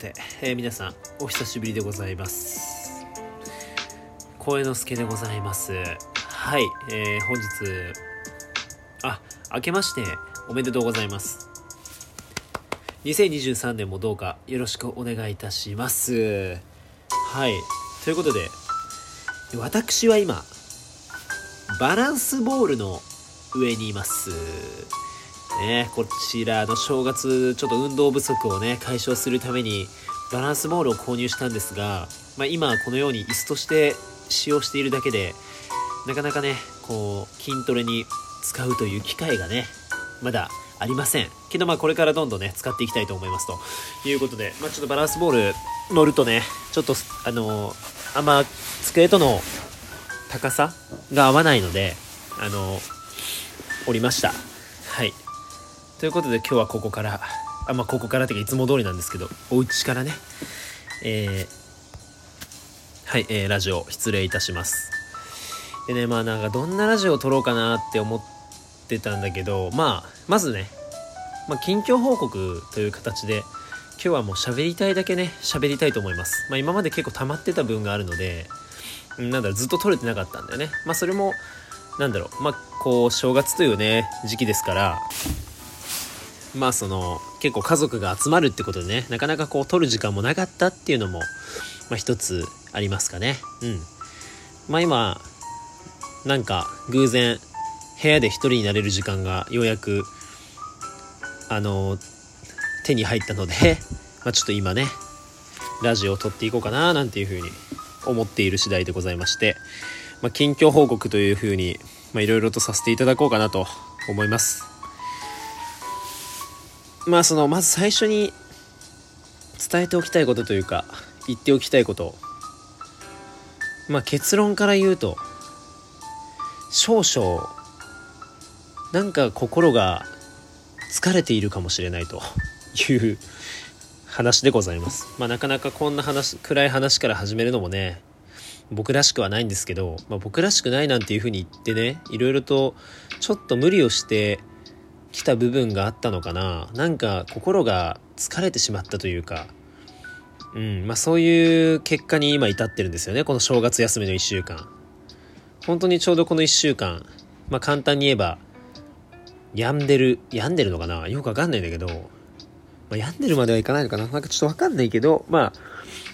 て、えー、皆さんお久しぶりでございます。声之助でございます。はい、えー、本日あ明けましておめでとうございます。2023年もどうかよろしくお願いいたします。はいということで私は今バランスボールの上にいます。ね、こちらの正月、ちょっと運動不足をね、解消するために、バランスボールを購入したんですが、まあ、今このように椅子として使用しているだけで、なかなかね、こう、筋トレに使うという機会がね、まだありません。けどまあこれからどんどんね、使っていきたいと思いますということで、まあちょっとバランスボール乗るとね、ちょっと、あのー、あんま机との高さが合わないので、あのー、降りました。ということで今日はここからあまあここからっていうかいつも通りなんですけどお家からねえー、はい、えー、ラジオ失礼いたします。でねまあなんかどんなラジオを撮ろうかなって思ってたんだけどまあまずね、まあ、近況報告という形で今日はもう喋りたいだけね喋りたいと思います。まあ今まで結構溜まってた分があるのでなんだろうずっと撮れてなかったんだよね。まあそれもなんだろうまあこう正月というね時期ですからまあその結構家族が集まるってことでねなかなかこう撮る時間もなかったっていうのも、まあ、一つありますかね。うん。まあ今なんか偶然部屋で一人になれる時間がようやくあの手に入ったので まあちょっと今ねラジオを撮っていこうかななんていうふうに思っている次第でございまして、まあ、近況報告というふうにいろいろとさせていただこうかなと思います。まあそのまず最初に伝えておきたいことというか言っておきたいこと。まあ結論から言うと少々なんか心が疲れているかもしれないと。いう話でございます。まあなかなかこんな話暗い話から始めるのもね僕らしくはないんですけど、まあ、僕らしくないなんていうふうに言ってねいろいろとちょっと無理をして来た部分があったのかな。なんか心が疲れてしまったというか。うん。まあそういう結果に今至ってるんですよね。この正月休みの1週間。本当にちょうどこの1週間。まあ簡単に言えば病んでる病んでるのかな。よくわかんないんだけど、まあ、病んでるまではいかないのかな。なんかちょっとわかんないけど。まあ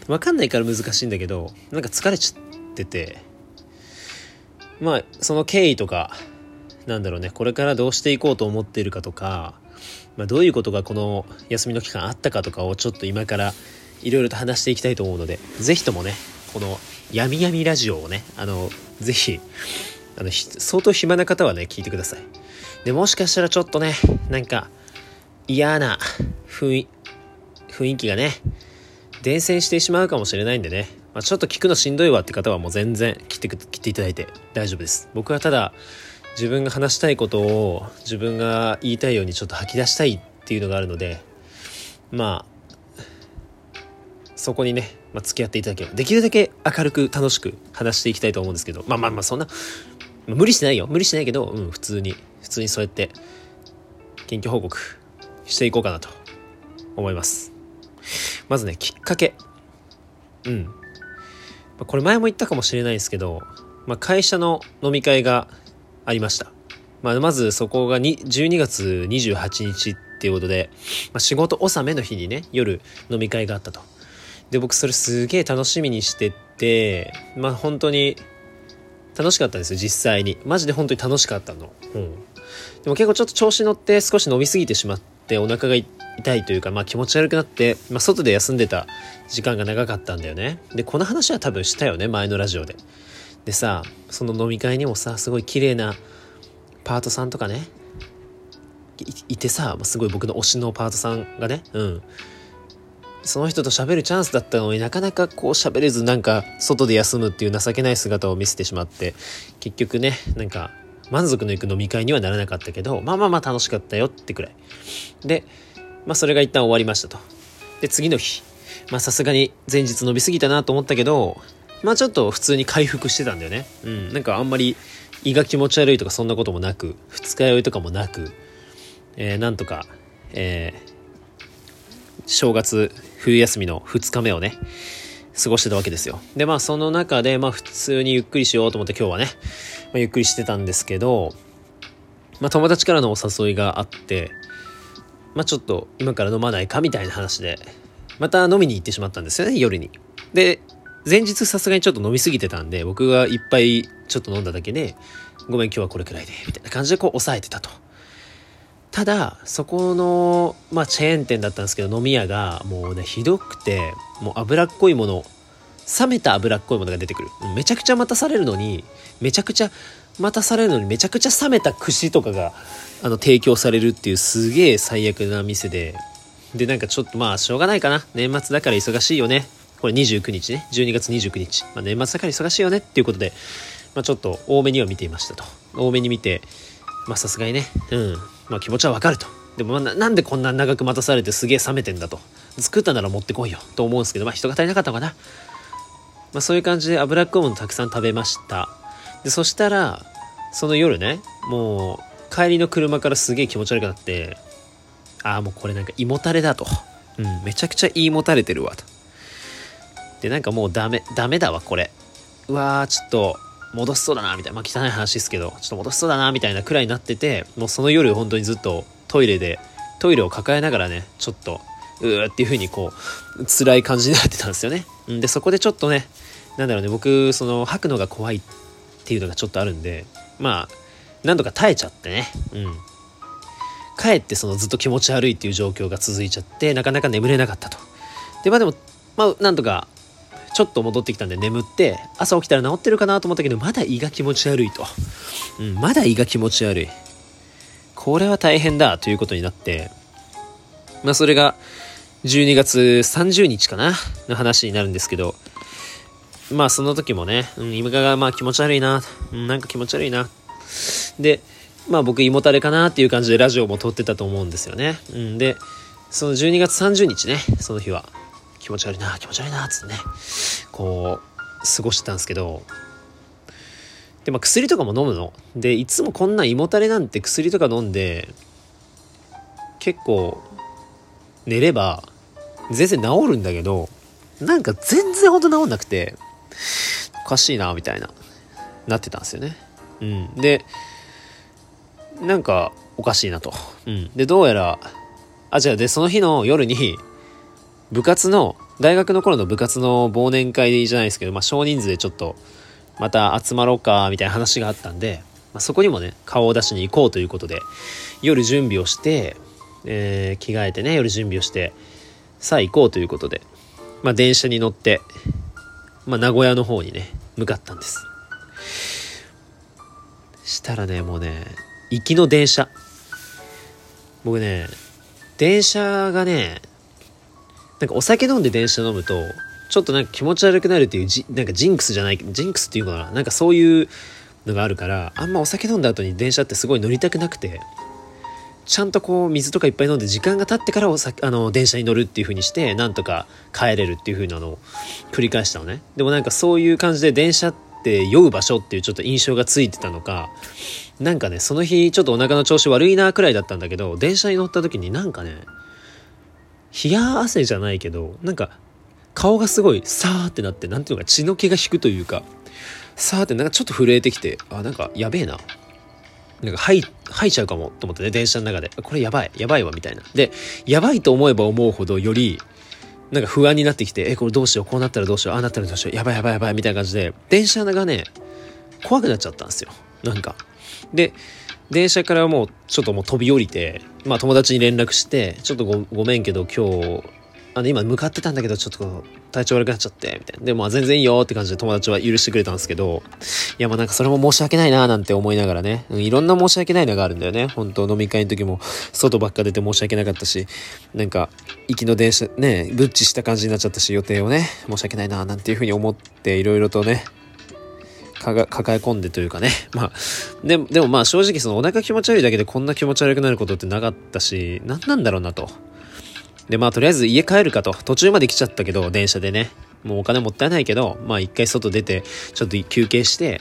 わかんないから難しいんだけど。なんか疲れちゃってて。まあその経緯とかなんだろうねこれからどうしていこうと思っているかとか、まあ、どういうことがこの休みの期間あったかとかをちょっと今からいろいろと話していきたいと思うので是非ともねこの「やみやみラジオ」をねあの是非あの相当暇な方はね聞いてください。でもしかしたらちょっとねなんか嫌な雰囲気がね伝染してしまうかもしれないんでね、まあ、ちょっと聞くのしんどいわって方はもう全然切って切っていただいて大丈夫です。僕はただ自分が話したいことを自分が言いたいようにちょっと吐き出したいっていうのがあるのでまあそこにね、まあ、付き合っていただければできるだけ明るく楽しく話していきたいと思うんですけどまあまあまあそんな、無理してないよ。無理してないけど、うん、普通に普通にそうやって近況報告していこうかなと思います。まずねきっかけ。うん、まあ、これ前も言ったかもしれないですけど、まあ、会社の飲み会がありました。まあ、まずそこが12月28日っていうことで、まあ、仕事納めの日にね、夜飲み会があったと。で、僕それすげえ楽しみにしてて、まあ本当に楽しかったんですよ、実際に。マジで本当に楽しかったの。うん。でも結構ちょっと調子乗って少し飲みすぎてしまってお腹が痛いというか、まあ気持ち悪くなって、まあ外で休んでた時間が長かったんだよね。で、この話は多分したよね、前のラジオで。でさその飲み会にもさすごい綺麗なパートさんとかねいてさすごい僕の推しのパートさんがねうん。その人と喋るチャンスだったのになかなかこう喋れずなんか外で休むっていう情けない姿を見せてしまって結局ねなんか満足のいく飲み会にはならなかったけどまあまあまあ楽しかったよってくらい。でまあそれが一旦終わりましたと。で次の日。まあさすがに前日伸びすぎたなと思ったけどまあちょっと普通に回復してたんだよね。うん。なんかあんまり胃が気持ち悪いとかそんなこともなく、二日酔いとかもなく、えー、なんとか、えー、正月冬休みの2日目をね、過ごしてたわけですよ。で、まあその中で、まあ普通にゆっくりしようと思って今日はね、まあ、ゆっくりしてたんですけど、まあ友達からのお誘いがあって、まあちょっと今から飲まないかみたいな話で、また飲みに行ってしまったんですよね、夜に。で、前日さすがにちょっと飲みすぎてたんで、僕がいっぱいちょっと飲んだだけで、ごめん今日はこれくらいで、みたいな感じでこう抑えてたと。ただ、そこの、まあチェーン店だったんですけど、飲み屋がもうね、ひどくて、もう脂っこいもの、冷めた脂っこいものが出てくる。めちゃくちゃ待たされるのに、めちゃくちゃ待たされるのに、めちゃくちゃ冷めた串とかが、あの、提供されるっていうすげえ最悪な店で、で、なんかちょっとまあ、しょうがないかな。年末だから忙しいよね。これ29日ね。12月29日。まあ、年末だから忙しいよねっていうことで、まあ、ちょっと多めには見ていましたと。多めに見て、まあさすがにね、うん、まあ気持ちはわかると。でもななんでこんな長く待たされてすげえ冷めてんだと。作ったなら持ってこいよと思うんですけど、まあ人が足りなかったのかな。まあそういう感じで脂っこいものたくさん食べました。で、そしたら、その夜ね、もう帰りの車からすげえ気持ち悪くなって、ああ、もうこれなんか胃もたれだと。うん、めちゃくちゃ胃もたれてるわと。で、なんかもうダメ、ダメだわ、これ。うわー、ちょっと、戻しそうだな、みたいな。まあ汚い話ですけど、ちょっと戻しそうだな、みたいなくらいになってて、もうその夜本当にずっとトイレで、トイレを抱えながらね、ちょっと、うーっていう風にこう、辛い感じになってたんですよね。で、そこでちょっとね、なんだろうね、僕、その、吐くのが怖いっていうのがちょっとあるんで、まあ、何度か耐えちゃってね、うん。帰ってそのずっと気持ち悪いっていう状況が続いちゃって、なかなか眠れなかったと。で、まあでも、まあ、なんとかちょっと戻ってきたんで眠って、朝起きたら治ってるかなと思ったけど、まだ胃が気持ち悪いと。うん、まだ胃が気持ち悪い。これは大変だということになって、まあそれが12月30日かなの話になるんですけど、まあその時もね、うん、今がまあ気持ち悪いな、うん、なんか気持ち悪いな。で、まあ僕胃もたれかなっていう感じでラジオも撮ってたと思うんですよね。うん、で、その12月30日ね、その日は。気持ち悪いな気持ち悪いなっつってね。こう過ごしてたんですけど。でまあ薬とかも飲むの。でいつもこんな胃もたれなんて薬とか飲んで結構寝れば全然治るんだけどなんか全然ほんと治んなくておかしいなみたいななってたんですよね。うん。でなんかおかしいなと。うん。で、どうやら、あ、じゃあで、その日の夜に、部活の、大学の頃の部活の忘年会じゃないですけど、まあ、少人数でちょっと、また集まろうか、みたいな話があったんで、まあ、そこにもね、顔を出しに行こうということで、夜準備をして、えー、着替えてね、夜準備をして、さあ行こうということで、まあ、電車に乗って、まあ、名古屋の方にね、向かったんです。したらね、もうね、行きの電車。僕ね、電車がね、なんかお酒飲んで電車飲むと、ちょっとなんか気持ち悪くなるっていうじ、なんかジンクスじゃない、ジンクスっていうかな、なんかそういうのがあるから、あんまお酒飲んだ後に電車ってすごい乗りたくなくて、ちゃんとこう水とかいっぱい飲んで時間が経ってからお酒あの電車に乗るっていう風にしてなんとか帰れるっていう風なのを繰り返したのね。でもなんかそういう感じで電車って酔う場所っていうちょっと印象がついてたのかなんかねその日ちょっとお腹の調子悪いなくらいだったんだけど電車に乗った時になんかね冷や汗じゃないけど、なんか、顔がすごい、さーってなって、なんていうのか、血の気が引くというか、さーってなんかちょっと震えてきて、あ、なんか、やべえな。なんか吐い、吐いちゃうかもと思ってね、電車の中で。これやばい、やばいわ、みたいな。で、やばいと思えば思うほど、より、なんか不安になってきて、え、これどうしよう、こうなったらどうしよう、ああなったらどうしよう、やばいやばいやばい、みたいな感じで、電車がね、怖くなっちゃったんですよ。なんか。で、電車からもうちょっともう飛び降りて、まあ友達に連絡して、ちょっとごごめんけど今日、あの今向かってたんだけどちょっと体調悪くなっちゃって、みたいな。で、まあ全然いいよって感じで友達は許してくれたんですけど、いやまあなんかそれも申し訳ないななんて思いながらね、うん、いろんな申し訳ないのがあるんだよね。本当飲み会の時も外ばっか出て申し訳なかったし、なんか行きの電車ね、ブッチした感じになっちゃったし予定をね、申し訳ないななんていうふうに思っていろいろとね、抱え込んでというかね。まあ、ででもまあ正直そのお腹気持ち悪いだけでこんな気持ち悪くなることってなかったし、何なんだろうなと。でまあとりあえず家帰るかと。途中まで来ちゃったけど、電車でね。もうお金もったいないけど、まあ一回外出て、ちょっと休憩して、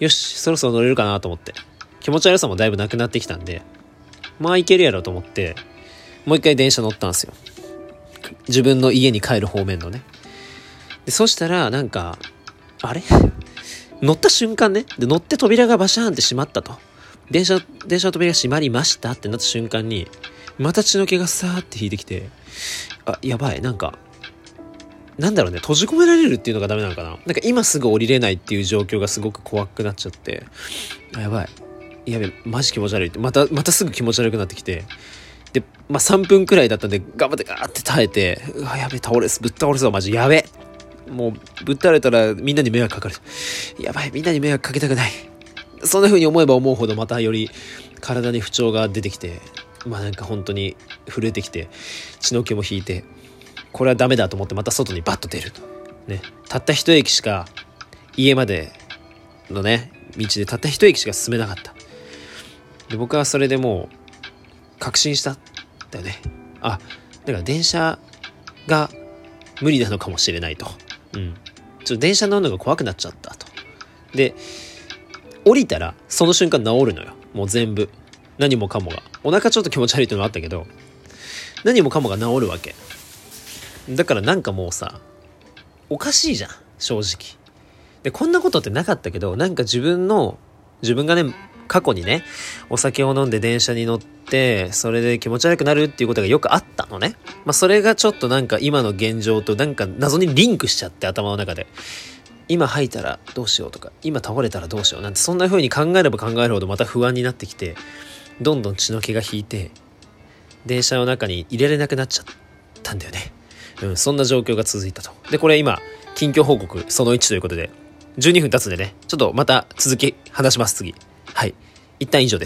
よし、そろそろ乗れるかなと思って。気持ち悪さもだいぶなくなってきたんで、まあ行けるやろと思って、もう一回電車乗ったんですよ。自分の家に帰る方面のね。で、そしたら、なんか、あれ？乗った瞬間ね。で、乗って扉がバシャーンって閉まったと。電車、電車の扉が閉まりましたってなった瞬間に、また血の気がさーって引いてきて、あ、やばい、なんか、なんだろうね、閉じ込められるっていうのがダメなのかな。なんか今すぐ降りれないっていう状況がすごく怖くなっちゃって、あやばい。やべ、マジ気持ち悪いって、また、またすぐ気持ち悪くなってきて、で、まあ、3分くらいだったんで、頑張ってガーって耐えて、うわ、やべ、倒れす、ぶっ倒れそう、マジ、やべ。もう、ぶっ倒れたらみんなに迷惑かかる。やばい、みんなに迷惑かけたくない。そんな風に思えば思うほどまたより体に不調が出てきて、まあなんか本当に震えてきて、血の気も引いて、これはダメだと思ってまた外にバッと出ると。ね。たった一駅しか、家までのね、道でたった一駅しか進めなかった。で、僕はそれでもう、確信したんだよね。あ、だから電車が無理なのかもしれないと。うん。ちょっと電車乗るのが怖くなっちゃったと。で、降りたらその瞬間治るのよ。もう全部。何もかもが。お腹ちょっと気持ち悪いっていうのもあったけど、何もかもが治るわけ。だからなんかもうさ、おかしいじゃん。正直。で、こんなことってなかったけど、なんか自分の、自分がね、過去にね、お酒を飲んで電車に乗って、それで気持ち悪くなるっていうことがよくあったのね。まあ、それがちょっとなんか今の現状となんか謎にリンクしちゃって頭の中で。今吐いたらどうしようとか、今倒れたらどうしようなんてそんな風に考えれば考えるほどまた不安になってきて、どんどん血の気が引いて、電車の中に入れれなくなっちゃったんだよね。うん、そんな状況が続いたと。で、これ今、近況報告その1ということで、12分経つんでね、ちょっとまた続き話します、次。はい。一旦以上です。